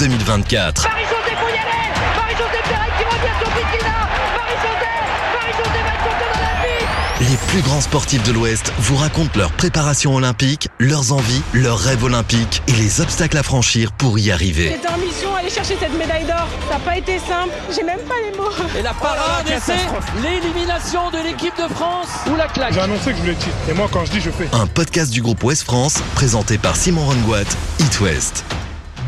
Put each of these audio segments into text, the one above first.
2024. Marie-Josée, faut y aller Marie-Josée Pérez qui revient sur Bikina Marie-Josée Marie-Josée va être championne olympique Les plus grands sportifs de l'Ouest vous racontent leur préparation olympique, leurs envies, leurs rêves olympiques et les obstacles à franchir pour y arriver. J'étais en mission, aller chercher cette médaille d'or. Ça n'a pas été simple. J'ai même pas les mots. Et la parade, et c'est l'élimination de l'équipe de France ou la claque. J'ai annoncé que je voulais tirer. Et moi, quand je dis, je fais. Un podcast du groupe Ouest France présenté par Simon Rongoat, It West.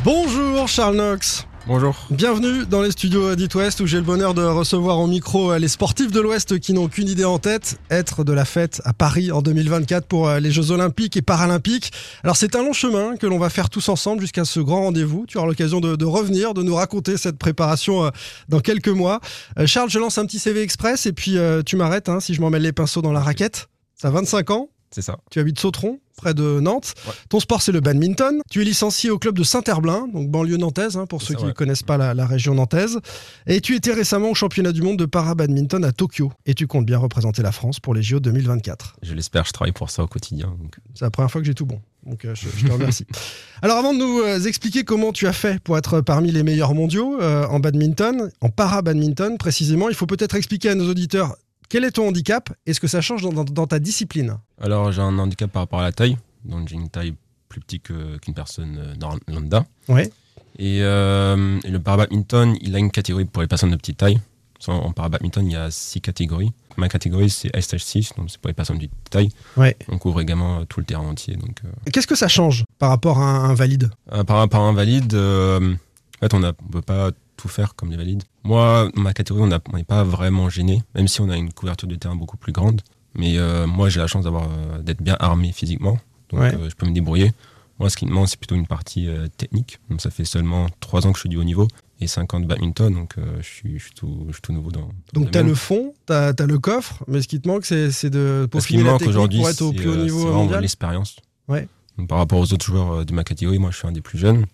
Bonjour Charles Knox. Bonjour. Bienvenue dans les studios d'It West où j'ai le bonheur de recevoir au micro euh, les sportifs de l'Ouest qui n'ont qu'une idée en tête, être de la fête à Paris en 2024 pour euh, les Jeux Olympiques et Paralympiques. Alors c'est un long chemin que l'on va faire tous ensemble jusqu'à ce grand rendez-vous. Tu auras l'occasion de, de revenir, de nous raconter cette préparation euh, dans quelques mois. Charles, je lance un petit CV express et puis tu m'arrêtes hein, si je m'en mêle les pinceaux dans la raquette. Ça a 25 ans, C'est ça. tu habites Sautron, près de Nantes. Ouais. Ton sport, c'est le badminton. Tu es licencié au club de Saint-Herblain, donc banlieue nantaise, hein, pour ceux ça, qui ne ouais. connaissent pas la, la région nantaise. Et tu étais récemment au championnat du monde de para-badminton à Tokyo. Et tu comptes bien représenter la France pour les JO 2024. Je l'espère, je travaille pour ça au quotidien. donc. C'est la première fois que j'ai tout bon. Donc euh, je, je te remercie. Alors avant de nous euh, expliquer comment tu as fait pour être parmi les meilleurs mondiaux euh, en badminton, en para-badminton précisément, il faut peut-être expliquer à nos auditeurs quel est ton handicap et ce que ça change dans- dans- dans ta discipline. Alors, j'ai un handicap par rapport à la taille. Donc, j'ai une taille plus petite qu'une personne euh, lambda. Ouais. Et, euh, et le parabadminton, il a une catégorie pour les personnes de petite taille. En, parabadminton, il y a six catégories. Ma catégorie, c'est SH6, donc c'est pour les personnes de petite taille. Ouais. On couvre également euh, tout le terrain entier. Donc, euh, Qu'est-ce que ça change par rapport à un, valide? Euh, par rapport à un valide, en fait, on ne peut pas tout faire comme les valides. Moi, ma catégorie, on n'est pas vraiment gêné, même si on a une couverture de terrain beaucoup plus grande. Mais euh, moi, j'ai la chance d'avoir euh, d'être bien armé physiquement, donc Ouais. euh, je peux me débrouiller. Moi, ce qui me manque, c'est plutôt une partie euh, technique. Donc, ça fait seulement 3 ans que je suis du haut niveau et 5 ans de badminton, donc je, suis, je, suis tout, je suis tout nouveau dans. dans Donc tu as le fond, tu as, le coffre, mais ce qui te manque, c'est de Ce qui me manque aujourd'hui, pour être au c'est plus haut niveau c'est l'expérience. Ouais. Donc, par rapport aux autres joueurs de ma catégorie, moi, je suis un des plus jeunes.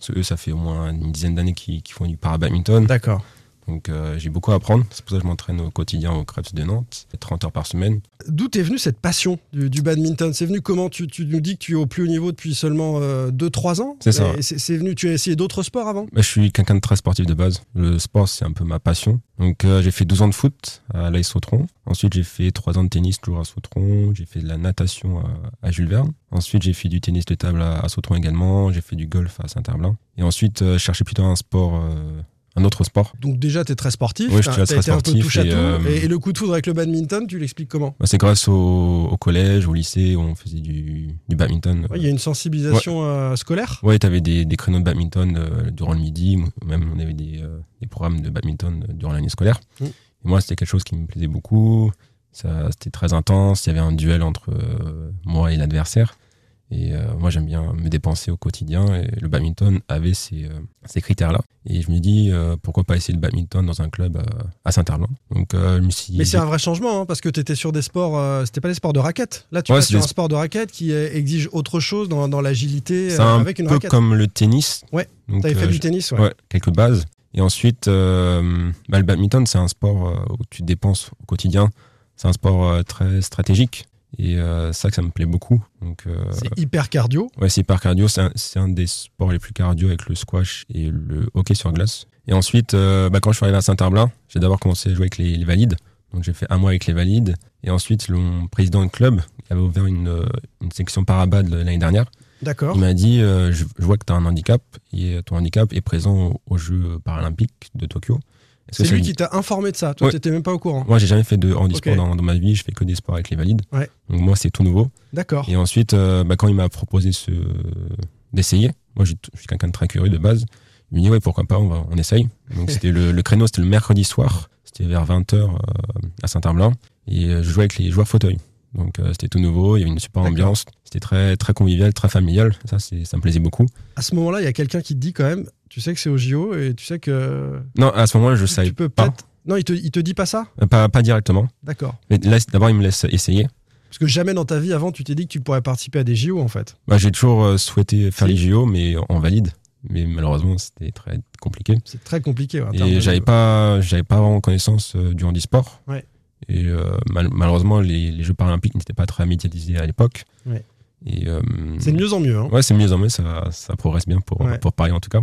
Parce que eux, ça fait au moins une dizaine d'années qu'ils font du para-badminton. D'accord. Donc euh, j'ai beaucoup à apprendre. C'est pour ça que je m'entraîne au quotidien au Krebs de Nantes, 30 heures par semaine. D'où est venue cette passion du, du badminton? C'est venu comment? Tu, tu nous dis que tu es au plus haut niveau depuis seulement 2-3 ans? C'est ça. C'est venu, tu as essayé d'autres sports avant? Bah, je suis quelqu'un de très sportif de base. Le sport, c'est un peu ma passion. Donc euh, j'ai fait 12 ans de foot à l'AS Sautron. Ensuite, j'ai fait 3 ans de tennis toujours à Sautron. J'ai fait de la natation à, à Jules Verne. Ensuite, j'ai fait du tennis de table à, à Sautron également. J'ai fait du golf à Saint-Herblain. Et ensuite, euh, je cherchais plutôt un sport, euh, un autre sport. Donc déjà, tu es très sportif, Oui, je suis très été un peu sportif touche à et, tout. euh, Et, et le coup de foudre avec le badminton, tu l'expliques comment? Bah, c'est grâce au, au collège, au lycée, où on faisait du, du badminton. Ouais, Il y a une sensibilisation euh, scolaire? Ouais, tu avais des, des créneaux de badminton euh, durant le midi, même on avait des, des programmes de badminton durant l'année scolaire. Mm. Et moi, c'était quelque chose qui me plaisait beaucoup. Ça, c'était très intense. Il y avait un duel entre moi et l'adversaire. Et euh, moi, j'aime bien me dépenser au quotidien. Et le badminton avait ces, euh, ces critères-là. Et je me dis, euh, pourquoi pas essayer le badminton dans un club à Saint-Herblain Donc, je me suis Mais c'est un vrai changement, hein, parce que tu étais sur des sports, c'était pas des sports de raquette. Là, tu Ouais, vas c'est sur des un sport de raquette qui exige autre chose dans, dans l'agilité c'est un avec une peu raquette. comme le tennis. Ouais, Tu avais fait du tennis, ouais. Ouais, quelques bases. Et ensuite, bah, le badminton, c'est un sport où tu dépenses au quotidien. C'est un sport très stratégique. Et euh, ça que ça me plaît beaucoup. Donc, euh, C'est hyper cardio. ouais, c'est hyper cardio. C'est un, c'est un des sports les plus cardio avec le squash et le hockey sur glace. Et ensuite, euh, bah, quand je suis arrivé à Saint-Herblain, j'ai d'abord commencé à jouer avec les, les valides. Donc j'ai fait un mois avec les valides. Et ensuite, le mon président de club il avait ouvert une, euh, une section parabad l'année dernière. D'accord. Il m'a dit je, je vois que tu as un handicap et ton handicap est présent aux Jeux paralympiques de Tokyo. C'est lui qui t'a informé de ça. Toi, Ouais. t'étais même pas au courant. Moi, j'ai jamais fait de handisport dans, dans ma vie. Je fais que des sports avec les valides. Ouais. Donc moi, c'est tout nouveau. D'accord. Et ensuite, euh, bah, quand il m'a proposé ce... d'essayer, moi, je suis quelqu'un de très curieux de base. Il me dit ouais, pourquoi pas, on, va, on essaye. Donc c'était le, le créneau, c'était le mercredi soir. C'était vers 20h à Saint-Herblain. Et euh, je jouais avec les joueurs fauteuils. Donc euh, c'était tout nouveau, il y avait une super ambiance. C'était très, très convivial, très familial. Ça, ça me plaisait beaucoup. À ce moment-là, il y a quelqu'un qui te dit quand même, tu sais que c'est au JO et tu sais que Non, à ce moment-là, je tu savais peux pas. Non, il te, il te dit pas ça? Euh, Pas, pas directement. D'accord. Mais d'abord, il me laisse essayer. Parce que jamais dans ta vie avant, tu t'es dit que tu pourrais participer à des JO en fait. Bah, j'ai toujours euh, souhaité faire Si. les JO, mais en valide. Mais malheureusement, c'était très compliqué. C'est très compliqué. ouais, de- Et j'avais pas, j'avais pas vraiment connaissance euh, du handisport. Ouais. Et euh, mal- malheureusement, les, les Jeux paralympiques n'étaient pas très médiatisés à l'époque. Ouais. Et C'est de mieux en mieux. hein. Ouais, c'est de mieux en mieux, ça, ça progresse bien pour, pour Paris en tout cas.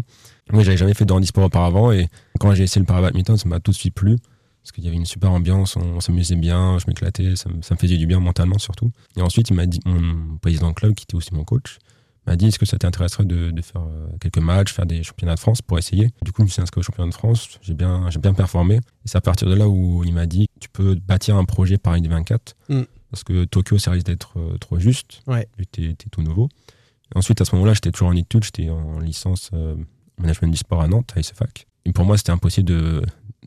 Oui, j'avais jamais fait de handisport auparavant et quand j'ai essayé le para-badminton, ça m'a tout de suite plu parce qu'il y avait une super ambiance, on, s'amusait bien, je m'éclatais, ça, me- ça me faisait du bien mentalement surtout. Et ensuite, il m'a dit, mon président de club, qui était aussi mon coach, m'a dit est-ce que ça t'intéresserait de, de faire euh, quelques matchs, faire des championnats de France pour essayer? Du coup, je me suis inscrit au championnat de France, j'ai bien, j'ai bien performé. Et c'est à partir de là où il m'a dit tu peux bâtir un projet Paris 24 Mm. parce que Tokyo, ça risque d'être euh, trop juste. Ouais. T'es t'es tout nouveau. Et ensuite, à ce moment-là, j'étais toujours en études, j'étais en licence euh, management du sport à Nantes, à SFAC. Et pour moi, c'était impossible de,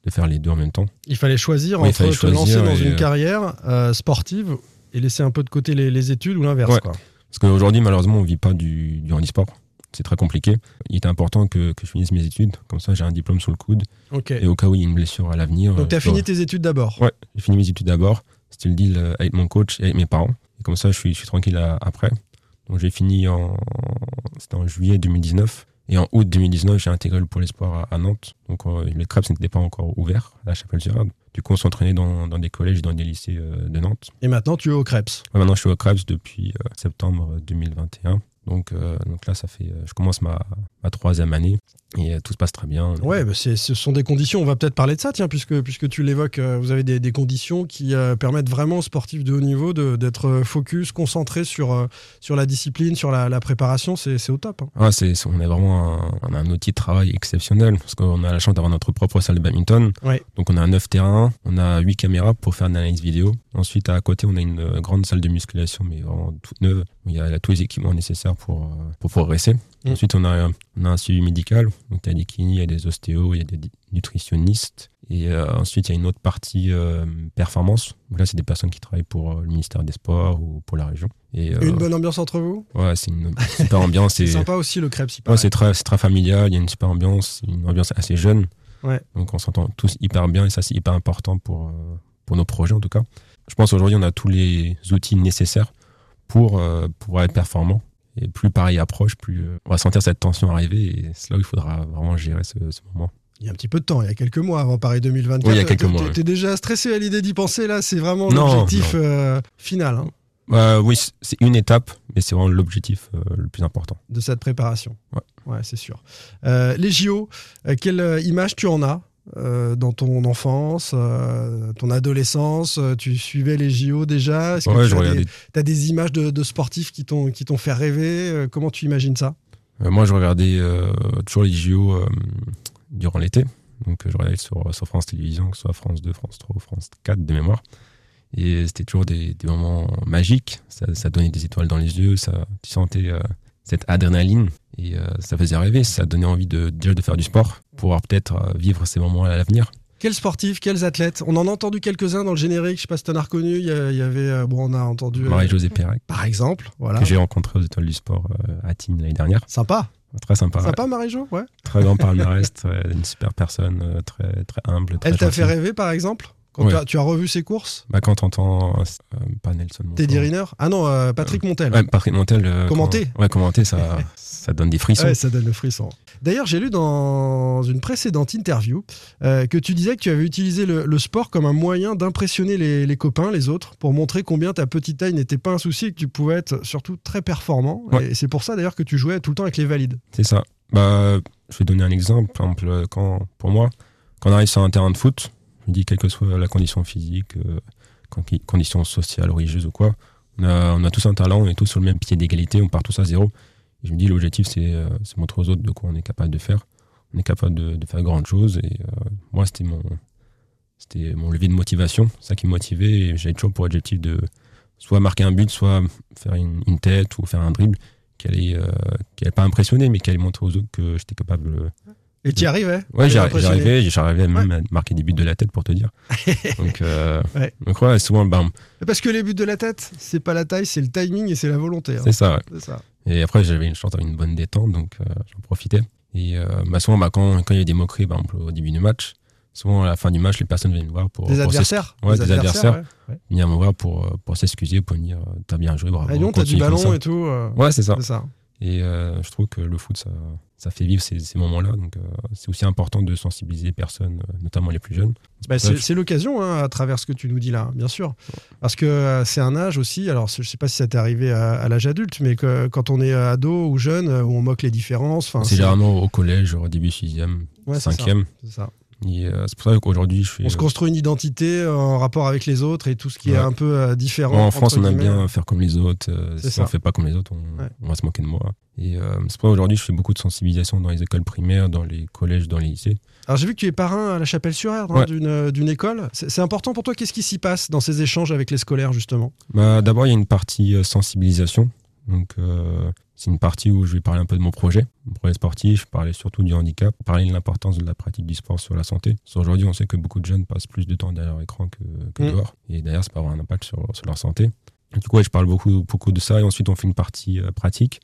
de faire les deux en même temps. Il fallait choisir Oui, entre fallait te lancer dans une euh, carrière euh, sportive et laisser un peu de côté les, les études ou l'inverse. Ouais. Parce qu'aujourd'hui, malheureusement, on vit pas du, du handisport. C'est très compliqué. Il était important que, que je finisse mes études. Comme ça, j'ai un diplôme sous le coude. Et au cas où il y a une blessure à l'avenir. Donc, tu as euh, fini tes études d'abord. Ouais, j'ai fini mes études d'abord. C'était le deal avec mon coach et avec mes parents. Et comme ça, je suis, je suis tranquille à- après. Donc j'ai fini en, c'était en juillet 2019. Et en août 2019, j'ai intégré le pôle espoir à, à Nantes. Donc euh, les crêpes n'étaient pas encore ouverts à la Chapelle-Girard. Du coup, on s'entraînait dans, dans des collèges et dans des lycées euh, de Nantes. Et maintenant, tu es au Krebs. Ouais, maintenant, je suis au Crêpes depuis euh, septembre 2021. Donc, euh, donc là, ça fait, je commence ma, ma troisième année et euh, tout se passe très bien. Ouais, bah, ce sont des conditions. On va peut-être parler de ça, tiens, puisque, puisque tu l'évoques. euh, vous avez des, des conditions qui euh, permettent vraiment aux sportifs de haut niveau d'être focus, concentrés sur, sur la discipline, sur la, la préparation. C'est au top. hein. Ah, c'est, c'est- on a vraiment un, on a un outil de travail exceptionnel parce qu'on a la chance d'avoir notre propre salle de badminton. Ouais. Donc on a 9 terrains, on a 8 caméras pour faire de l'analyse vidéo. Ensuite à côté on a une grande salle de musculation mais vraiment toute neuve où il y a tous les équipements nécessaires pour, pour progresser. Mm. Ensuite on a, on a un suivi médical, donc il y a des kinés, il y a des ostéos, il y a des nutritionnistes. Et euh, ensuite il y a une autre partie euh, performance. Donc là c'est des personnes qui travaillent pour euh, le ministère des Sports ou pour la région. Et, Une bonne ambiance entre vous? Ouais, c'est une super ambiance. C'est sympa aussi le Krebs. il Ouais, c'est très, c'est très familial, il y a une super ambiance, une ambiance assez jeune. Ouais. Donc on s'entend tous hyper bien et ça c'est hyper important pour, pour nos projets en tout cas. Je pense aujourd'hui on a tous les outils nécessaires pour pouvoir être performant. Et plus pareil approche, plus euh, on va sentir cette tension arriver et c'est là où il faudra vraiment gérer ce, ce moment. Il y a un petit peu de temps, il y a quelques mois avant Paris 2024. Oui, il y a quelques T'es- mois, t'es- ouais. T'es déjà stressé à l'idée d'y penser là? C'est vraiment l'objectif euh, final hein, Euh, oui, c'est- une étape, mais c'est vraiment l'objectif euh, le plus important. de cette préparation. Ouais. Ouais, c'est sûr. Les JO, quelle image tu en as? Euh, dans ton enfance, euh, ton adolescence euh, Tu suivais les JO déjà? Est-ce que Ouais, tu as des, t'as des images de, de sportifs qui t'ont fait rêver? Comment tu imagines ça? Euh, moi, je regardais toujours les JO durant l'été. Donc, je regardais sur, sur France Télévisions, que ce soit France 2, France 3 ou France 4 de mémoire. Et c'était toujours des, des moments magiques. Ça, ça donnait des étoiles dans les yeux. Ça, tu sentais cette adrénaline. Et euh, ça faisait rêver. Ça donnait envie de, déjà de faire du sport, pouvoir peut-être euh, vivre ces moments à l'avenir. Quels sportifs, quels athlètes? On en a entendu quelques-uns dans le générique. Je sais pas si t'en as reconnu. Il y, avait, euh, bon, on a entendu. euh, Marie-Josée Pérec, par exemple, voilà. que j'ai rencontré aux étoiles du sport euh, à Tignes l'année dernière. Sympa. Très sympa. Sympa, Marie-Jo Ouais. Très grand palmarès, une super personne, euh, très, très humble. Très Elle t'a fait rêver, par exemple? Quand Ouais. tu, as, tu as revu ses courses? Bah, quand t'entends, euh, pas Nelson. Teddy Riner? Ah non, euh, Patrick Montel. Ouais, Patrick Montel. euh, Commenter. quand- Ouais, commenter, ça, ça donne des frissons. Ouais, ça donne le frisson. D'ailleurs, j'ai lu dans une précédente interview euh, que tu disais que tu avais utilisé le, le sport comme un moyen d'impressionner les, les copains, les autres, pour montrer combien ta petite taille n'était pas un souci et que tu pouvais être surtout très performant. Ouais. Et c'est pour ça d'ailleurs que tu jouais tout le temps avec les valides. C'est ça. Bah, je vais donner un exemple. Par exemple, euh, quand, pour moi, quand on arrive sur un terrain de foot, je me dis, quelle que soit la condition physique, euh, con- condition sociale, religieuse ou quoi, on a, on a tous un talent, on est tous sur le même pied d'égalité, on part tous à zéro. Et je me dis, l'objectif, c'est euh, c'est montrer aux autres de quoi on est capable de faire. On est capable de, de faire grandes choses. Et euh, moi, c'était mon, c'était mon levier de motivation, ça qui me motivait. Et j'avais toujours pour objectif de soit marquer un but, soit faire une, une tête ou faire un dribble qui allait, euh, qui allait pas impressionner, mais qui allait montrer aux autres que j'étais capable. euh, Et tu y arrivais Ouais, j'arrivais, j'arrivais même à marquer des buts de la tête pour te dire. donc, euh, Ouais. donc ouais, souvent, ben, Parce que les buts de la tête, c'est pas la taille, c'est le timing et c'est la volonté. hein. c'est ça. ouais. C'est ça. Et après, j'avais une chance d'avoir une bonne détente, donc euh, j'en profitais. Et euh, bah, souvent, bah, quand, quand il y a des moqueries, par exemple, au début du match, souvent à la fin du match, les personnes viennent me voir pour, Des pour adversaires Ouais, Des des adversaires. ouais. Ouais. s'ex- venir me voir pour, euh, pour s'excuser, pour me dire euh, t'as bien joué, bravo. Ah, Lyon, t'as du ballon et tout. euh, Ouais, c'est ça. C'est ça. Et euh, je trouve que le foot, ça, ça fait vivre ces, ces moments-là. Donc, euh, c'est aussi important de sensibiliser les personnes, euh, notamment les plus jeunes. Bah, c'est je- l'occasion hein, à travers ce que tu nous dis là, bien sûr. Parce que euh, c'est un âge aussi, alors je sais pas si ça t'est arrivé à, à l'âge adulte, mais que, quand on est ado ou jeune, où on moque les différences. C'est généralement au collège, au début 6e, Ouais, c'est ça, 5e. Et euh, c'est pour ça qu'aujourd'hui, je fais. On se construit une identité euh, en rapport avec les autres et tout ce qui est un peu euh, différent. en France, on aime bien faire comme les autres. si ça. on fait pas comme les autres, on, Ouais. on va se moquer de moi. Et c'est pour ça qu'aujourd'hui, je fais beaucoup de sensibilisation dans les écoles primaires, dans les collèges, dans les lycées. Alors j'ai vu que tu es parrain à la Chapelle-sur-Erdre hein, Ouais. d'une euh, d'une école. C'est important pour toi. Qu'est-ce qui s'y passe dans ces échanges avec les scolaires justement? Bah, D'abord, il y a une partie sensibilisation. Donc, euh, c'est une partie où je vais parler un peu de mon projet, mon projet sportif, parler surtout du handicap, parler de l'importance de la pratique du sport sur la santé. Parce qu'aujourd'hui, on sait que beaucoup de jeunes passent plus de temps derrière l'écran que, que Mm. dehors. Et d'ailleurs, ça peut avoir un impact sur, sur leur santé. Du coup, ouais, je parle beaucoup, beaucoup de ça. Et ensuite, on fait une partie euh, pratique.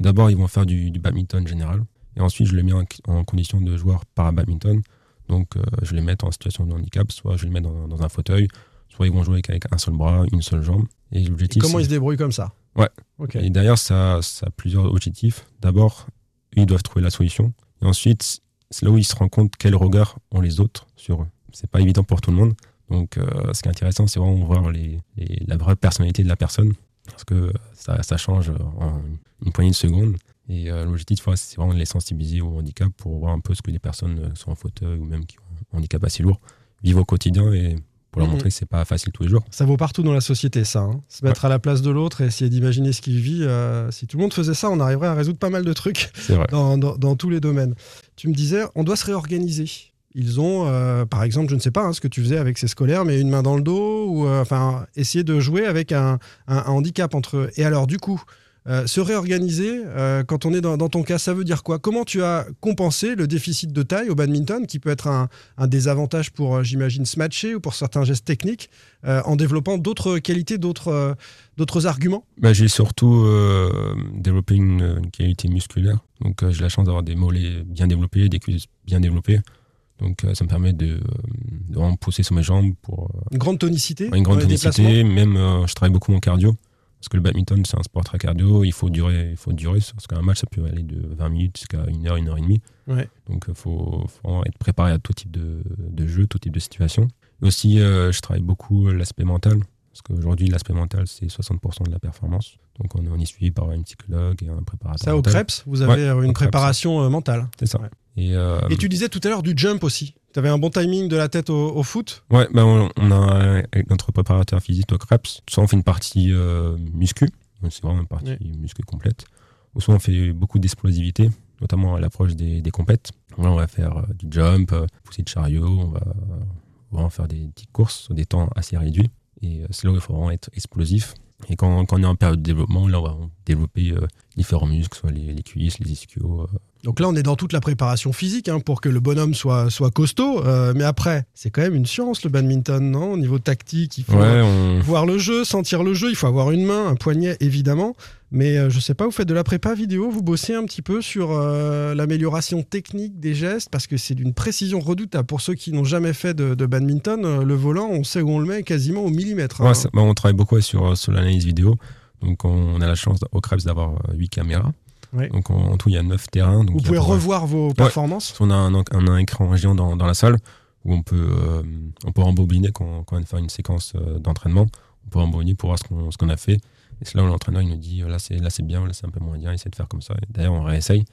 D'abord, ils vont faire du, du badminton général. Et ensuite, je les mets en, en condition de joueur para-badminton. Donc, euh, je les mets en situation de handicap. Soit je les mets dans, dans un fauteuil, soit ils vont jouer avec, un seul bras, une seule jambe. Et l'objectif, Comment ils se débrouillent comme ça? Ouais. Ok. et derrière, ça, ça a plusieurs objectifs. D'abord, ils doivent trouver la solution. Et ensuite, c'est là où ils se rendent compte quel regard ont les autres sur eux. C'est pas évident pour tout le monde. Donc, euh, ce qui est intéressant, c'est vraiment voir les, les- la vraie personnalité de la personne. Parce que ça, ça change en une poignée de secondes. Et euh, l'objectif, c'est vraiment de les sensibiliser au handicap pour voir un peu ce que les personnes sont en fauteuil ou même qui ont un handicap assez lourd vivent au quotidien et pour leur Mhm. montrer que c'est pas facile tous les jours. Ça vaut partout dans la société, ça. hein. Se mettre à la place de l'autre et essayer d'imaginer ce qu'il vit. euh, si tout le monde faisait ça, on arriverait à résoudre pas mal de trucs dans, dans- dans tous les domaines. Tu me disais, on doit se réorganiser. Ils ont, euh, par exemple, je ne sais pas hein, ce que tu faisais avec ces scolaires, mais une main dans le dos, ou euh, enfin, essayer de jouer avec un, un- un handicap entre eux. Et alors, du coup, euh, se réorganiser, euh, quand on est dans, dans ton cas, ça veut dire quoi? Comment tu as compensé le déficit de taille au badminton, qui peut être un, un désavantage pour, euh, j'imagine, se matcher ou pour certains gestes techniques, euh, en développant d'autres qualités, d'autres d'autres arguments? Bah, j'ai surtout développé une, une qualité musculaire. Donc, j'ai la chance d'avoir des mollets bien développés, des cuisses bien développées. Donc, ça me permet de, de vraiment pousser sur mes jambes pour Une grande tonicité une grande tonicité. Même, je travaille beaucoup mon cardio. Parce que le badminton, c'est un sport très cardio. Il faut durer. Il faut durer parce qu'un match, ça peut aller de 20 minutes jusqu'à 1 heure, 1 heure et demie. Ouais. Donc, il faut, faut être préparé à tout type de, de jeu, tout type de situation. Et aussi, euh, je travaille beaucoup l'aspect mental. Parce qu'aujourd'hui, l'aspect mental, c'est 60% de la performance. Donc, on, on est suivi par une psychologue et un préparateur. Ça, au mental. Krebs, vous avez Ouais, euh, une au préparation euh, mentale. C'est ça. Ouais. Et, euh, Et tu disais tout à l'heure du jump aussi. Tu avais un bon timing de la tête au, au foot? Ouais, bah on, on a avec notre préparateur physique au Krebs, soit on fait une partie euh, muscu, c'est vraiment une partie Ouais. muscu complète, ou soit on fait beaucoup d'explosivité, notamment à l'approche des, des compètes. Là, on va faire euh, du jump, euh, pousser de chariot, on va vraiment faire des petites courses sur des temps assez réduits. Et euh, c'est là où il faut vraiment être explosif. Et quand, quand on est en période de développement, là, on va développer euh, différents muscles, soit les, les cuisses, les ischios, euh, Donc là, on est dans toute la préparation physique hein, pour que le bonhomme soit, soit costaud. Euh, mais après, c'est quand même une science le badminton, non? Au niveau tactique, il faut Ouais, on, voir le jeu, sentir le jeu. Il faut avoir une main, un poignet, évidemment. Mais euh, je sais pas, vous faites de la prépa vidéo, vous bossez un petit peu sur euh, l'amélioration technique des gestes parce que c'est d'une précision redoutable. Pour ceux qui n'ont jamais fait de, de badminton, euh, le volant, on sait où on le met quasiment au millimètre. hein. Ouais, ça- bah, on travaille beaucoup sur, sur l'analyse vidéo. Donc, on, on a la chance au Krebs d'avoir 8 caméras. Ouais. Donc, en, en tout, il y a 9 terrains. Donc vous pouvez revoir vos performances. On a un, un, un écran géant dans, dans la salle où on peut, euh, on peut rembobiner quand, quand on fait une séquence euh, d'entraînement. On peut rembobiner pour voir ce qu'on qu'on a fait. Et c'est là où l'entraîneur il nous dit là c'est là c'est bien, là c'est un peu moins bien, essaie de faire comme ça. D'ailleurs, on réessaye.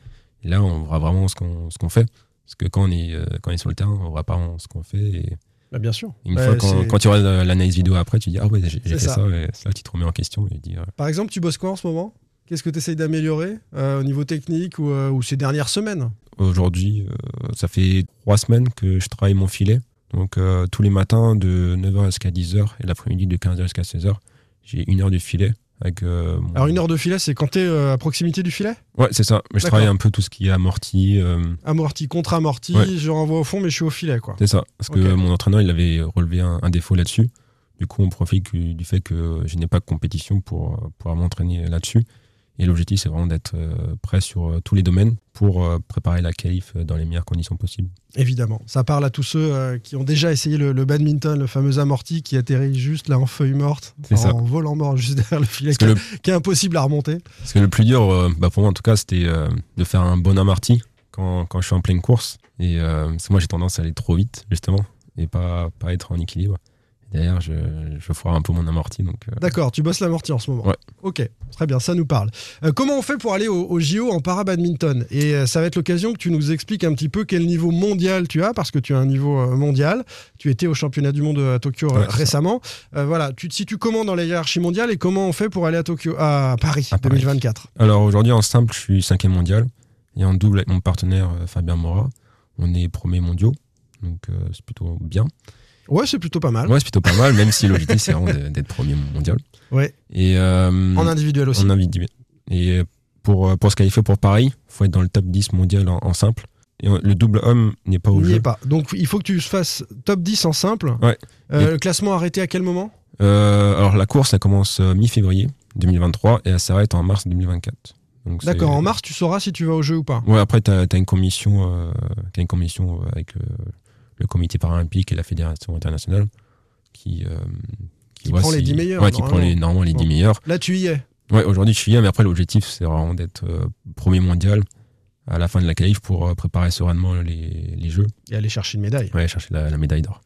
Et là, on voit vraiment ce qu'on ce qu'on fait. Parce que quand on est, euh, quand on est sur le terrain, on voit pas ce qu'on fait. Et Bah, bien sûr. une fois, quand, quand tu euh, l'analyse vidéo après, tu dis Ah ouais, j'ai fait ça. ça. Et là tu te remets en question et tu dis euh, Par exemple, tu bosses quoi en ce moment? Qu'est-ce que tu essayes d'améliorer euh, au niveau technique ou, euh, ou ces dernières semaines? Aujourd'hui, euh, ça fait trois semaines que je travaille mon filet. Donc, tous les matins de 9h jusqu'à 10h et l'après-midi de 15h jusqu'à 16h, j'ai une heure de filet. Avec, mon- Alors, une heure de filet, c'est quand tu es à proximité du filet? Ouais, c'est ça. Mais je travaille un peu tout ce qui est amorti. Amorti, contre-amorti, Ouais. je renvoie au fond, mais je suis au filet. quoi. c'est ça. Parce que mon entraîneur, il avait relevé un, un défaut là-dessus. Du coup, on profite du fait que je n'ai pas de compétition pour pouvoir m'entraîner là-dessus. Et l'objectif, c'est vraiment d'être euh, prêt sur euh, tous les domaines pour euh, préparer la qualif dans les meilleures conditions possibles. Évidemment. Ça parle à tous ceux qui ont déjà essayé le, badminton, le fameux amorti qui atterrit juste là en feuille morte, en volant mort juste derrière le filet, qui, est impossible à remonter. Parce que le plus dur, bah pour moi en tout cas, c'était de faire un bon amorti quand, quand, je suis en pleine course. Et moi, j'ai tendance à aller trop vite, justement, et pas, pas être en équilibre. D'ailleurs, je, je foire un peu mon amorti. Donc, euh. D'accord, tu bosses l'amorti en ce moment. Ouais. Ok, très bien, ça nous parle. Euh, comment on fait pour aller au, JO en para-badminton Et euh, ça va être l'occasion que tu nous expliques un petit peu quel niveau mondial tu as, parce que tu as un niveau mondial. Tu étais au championnat du monde à Tokyo récemment. voilà, tu te situes comment dans la hiérarchie mondiale et comment on fait pour aller à Tokyo, à Paris, 2024 Alors aujourd'hui, en simple, je suis cinquième mondial. Et en double, avec mon partenaire Fabien Mora, on est premier mondiaux. Donc c'est plutôt bien. Ouais, c'est plutôt pas mal. Ouais, c'est plutôt pas mal, même si l'objectif c'est vraiment d'être premier mondial. Ouais. Et euh, en individuel aussi. En individuel. Et pour, euh, pour se qualifier pour Paris, faut être dans le top 10 mondial en, simple. Et le double homme n'est pas au Il jeu. pas. Donc il faut que tu fasses top 10 en simple. Ouais. Euh, le classement arrêté à quel moment? Alors la course, elle commence mi-février 2023 et elle s'arrête en mars 2024. D'accord, en mars, tu sauras si tu vas au jeu ou pas. Ouais, après, tu as, une commission, as une commission avec le comité paralympique et la fédération internationale qui, euh, qui, prend les 10 meilleurs. Ouais, qui prend les, normalement les 10 meilleurs. Là, tu y es. Ouais, aujourd'hui, je suis y, mais après, l'objectif, c'est vraiment d'être euh, premier mondial à la fin de la qualif pour euh, préparer sereinement les, les, Jeux. Et aller chercher une médaille. Ouais, chercher la, médaille d'or.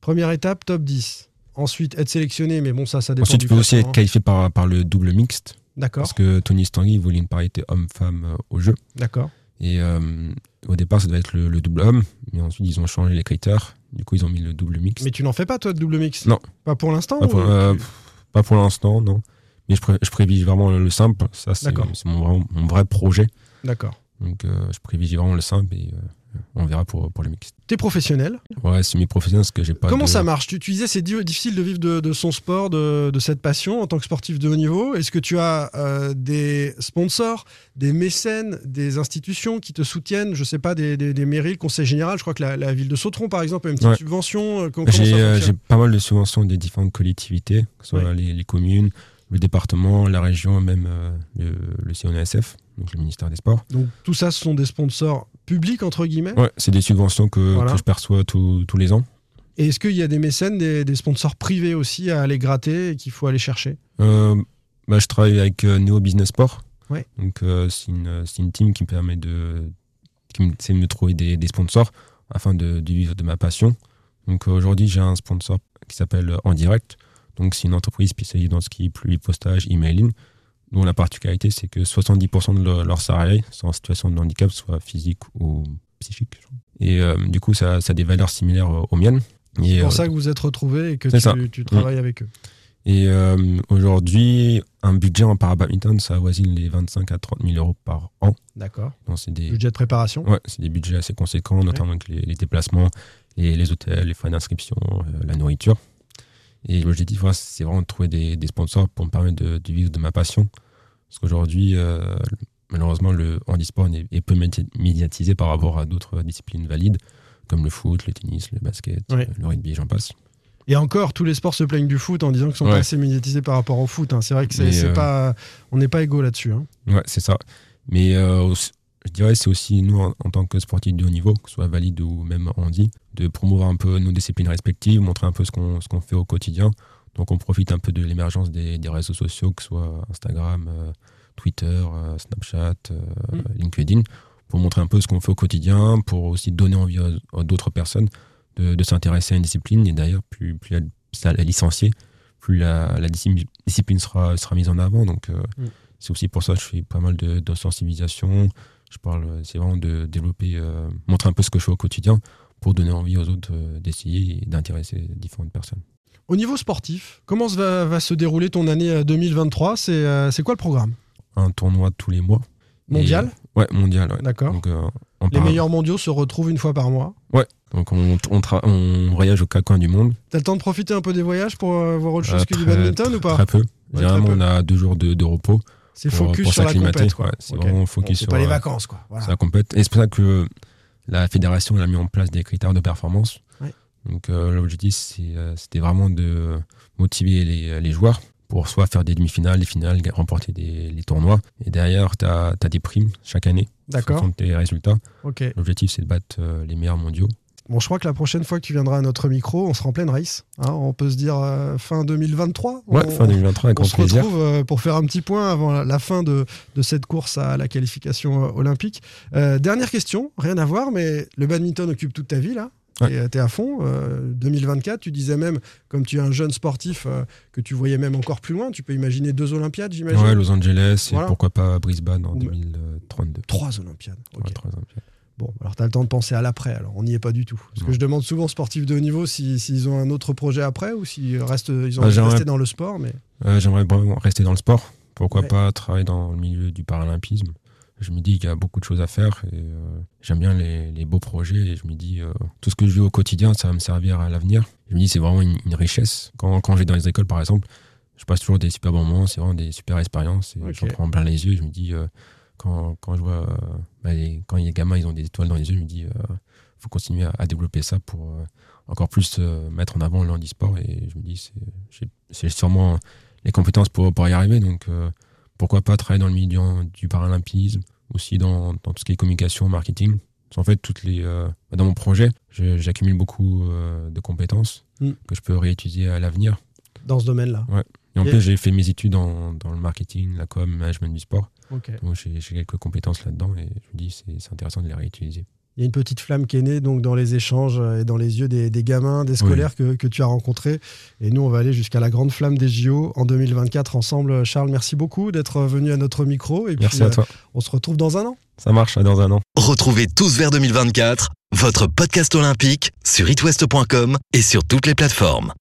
Première étape, top 10. Ensuite, être sélectionné, mais bon, ça, ça dépend. Ensuite, tu peux aussi être qualifié par, par le double mixte. D'accord. Parce que Tony Stanguy voulait une parité homme-femme au jeu. D'accord. Et au départ, ça devait être le, double homme, mais ensuite, ils ont changé les critères. Du coup, ils ont mis le double mix. Mais tu n'en fais pas, toi, de double mix? Non. Pas pour l'instant Pas, pour, l'instant, non. Mais je, je privilégie vraiment le, simple. Ça, c'est mon, mon, vrai projet. D'accord. Donc, euh, je privilégie vraiment le simple et euh, on verra pour, pour le mix. T'es professionnel Ouais, semi-professionnel parce que j'ai pas. Comment ça marche? Tu, tu, disais c'est difficile de vivre de, son sport, de, cette passion en tant que sportif de haut niveau. Est-ce que tu as euh, des sponsors, des mécènes, des institutions qui te soutiennent? Je sais pas, des, mairies, le conseil général. Je crois que la, ville de Sautron, par exemple, a une petite subvention. Euh, euh, j'ai pas mal de subventions des différentes collectivités, que ce soit les, communes, le département, la région, même le, le CNSF, donc le ministère des Sports. Donc tout ça, ce sont des sponsors public, entre guillemets? Ouais, c'est des subventions que, je perçois tous les ans. Et est-ce qu'il y a des mécènes, des, sponsors privés aussi à aller gratter et qu'il faut aller chercher? Euh, bah, Je travaille avec euh, Neo Business Sport. Ouais. Donc, euh, c'est une, une, team qui me permet de, qui me, de me trouver des, sponsors afin de, vivre de ma passion. Donc, aujourd'hui, j'ai un sponsor qui s'appelle En Direct. Donc, c'est une entreprise spécialisée dans ce qui est plus postage, emailing dont la particularité, c'est que 70% de leurs salariés sont en situation de handicap, soit physique ou psychique. Et euh, du coup, ça, ça, a des valeurs similaires aux miennes. C'est pour euh, ça que vous êtes retrouvés et que tu, tu, travailles avec eux. Et euh, aujourd'hui, un budget en parabadminton, ça avoisine les 25 à 30 000 euros par an. D'accord. c'est des budgets de préparation Ouais, c'est des budgets assez conséquents, notamment avec les, déplacements, les, les, hôtels, les frais d'inscription, la nourriture. Et l'objectif, c'est vraiment de trouver des, des, sponsors pour me permettre de, de vivre de ma passion parce qu'aujourd'hui, euh, malheureusement, le handisport est, peu médiatisé par rapport à d'autres disciplines valides, comme le foot, le tennis, le basket, le rugby, j'en passe. Et encore, tous les sports se plaignent du foot en disant qu'ils sont pas assez médiatisés par rapport au foot. Hein. C'est vrai que c'est, euh, pas, on n'est pas égaux là-dessus. Hein. Ouais, c'est ça. Mais euh, je dirais c'est aussi nous en, tant que sportifs de haut niveau, que ce soit valide ou même handi, de promouvoir un peu nos disciplines respectives, montrer un peu ce qu'on, fait au quotidien donc on profite un peu de l'émergence des, réseaux sociaux, que ce soit Instagram, euh, Twitter, euh, Snapchat, euh, mm. LinkedIn, pour montrer un peu ce qu'on fait au quotidien, pour aussi donner envie à, d'autres personnes de, s'intéresser à une discipline. Et d'ailleurs, plus, plus elle, est licenciée, plus la, discipline sera, sera mise en avant. Donc mm. c'est aussi pour ça que je fais pas mal de, sensibilisation. Je parle, c'est vraiment de développer, montrer un peu ce que je fais au quotidien pour donner envie aux autres d'essayer et d'intéresser différentes personnes. Au niveau sportif, comment va, se dérouler ton année 2023 euh, C'est quoi le programme? Un tournoi tous les mois. Mondial Ouais, mondial. D'accord. Euh, les meilleurs mondiaux se retrouvent une fois par mois Ouais, donc on, voyage au quatre coins du monde. T'as le temps de profiter un peu des voyages pour euh, voir autre chose que du badminton ou pas Très peu. Généralement, on a deux jours de, repos. C'est focus sur la compète, c'est vraiment focus sur pas les vacances, quoi. Voilà. la compète. Et c'est pour ça que la fédération a mis en place des critères de performance donc euh, l'objectif, euh, c'était vraiment de motiver les, joueurs pour soit faire des demi-finales, des finales, remporter des, les tournois. Et derrière, tu as, des primes chaque année. D'accord. En tes résultats. L'objectif, c'est de battre euh, les meilleurs mondiaux. Bon, je crois que la prochaine fois que tu viendras à notre micro, on sera en pleine race. Hein. on peut se dire euh, fin 2023. Ouais, fin 2023, avec on grand se retrouve euh, pour faire un petit point avant la, fin de, de, cette course à la qualification olympique. dernière question, rien à voir, mais le badminton occupe toute ta vie là. Tu es, à fond. 2024, tu disais même, comme tu es un jeune sportif, que tu voyais même encore plus loin. Tu peux imaginer deux Olympiades, j'imagine. Ouais, Los Angeles et pourquoi pas Brisbane en 2032. Trois Olympiades. trois Olympiades. Bon, alors tu as le temps de penser à l'après, alors on n'y est pas du tout. Parce que je demande souvent aux sportifs de haut niveau s'ils ont un autre projet après ou s'ils restent, ils ont bah, resté dans le sport. Mais... J'aimerais rester dans le sport. Pourquoi pas travailler dans le milieu du paralympisme Je me dis qu'il y a beaucoup de choses à faire et euh, j'aime bien les, beaux projets et je me dis euh, tout ce que je vis au quotidien, ça va me servir à l'avenir. Je me dis c'est vraiment une, richesse. Quand, quand j'ai dans les écoles par exemple, je passe toujours des super bons moments, c'est vraiment des super expériences et j'en prends plein les yeux et je me dis euh, quand, quand je vois bah, les, quand les gamins ils ont des étoiles dans les yeux, je me dis il faut continuer à, développer ça pour encore plus mettre en avant le handisport et je me dis c'est sûrement les compétences pour, pour y arriver donc pourquoi pas travailler dans le milieu du, paralympisme aussi dans, dans, tout ce qui est communication marketing en fait toutes les bah, dans mon projet j'accumule beaucoup de compétences mm. que je peux réutiliser à l'avenir dans ce domaine là ouais et en plus, j'ai fait mes études dans, dans, le marketing, la com, management du sport. Donc j'ai quelques compétences là-dedans et je me dis c'est intéressant de les réutiliser. Il y a une petite flamme qui est née donc dans les échanges et dans les yeux des, des gamins, des scolaires que, que, tu as rencontrés. Et nous, on va aller jusqu'à la grande flamme des JO en 2024 ensemble. Charles, merci beaucoup d'être venu à notre micro. Et merci à toi. Euh, on se retrouve dans un an. Ça marche, dans un an. Retrouvez tous vers 2024 votre podcast olympique sur itwest.com et sur toutes les plateformes.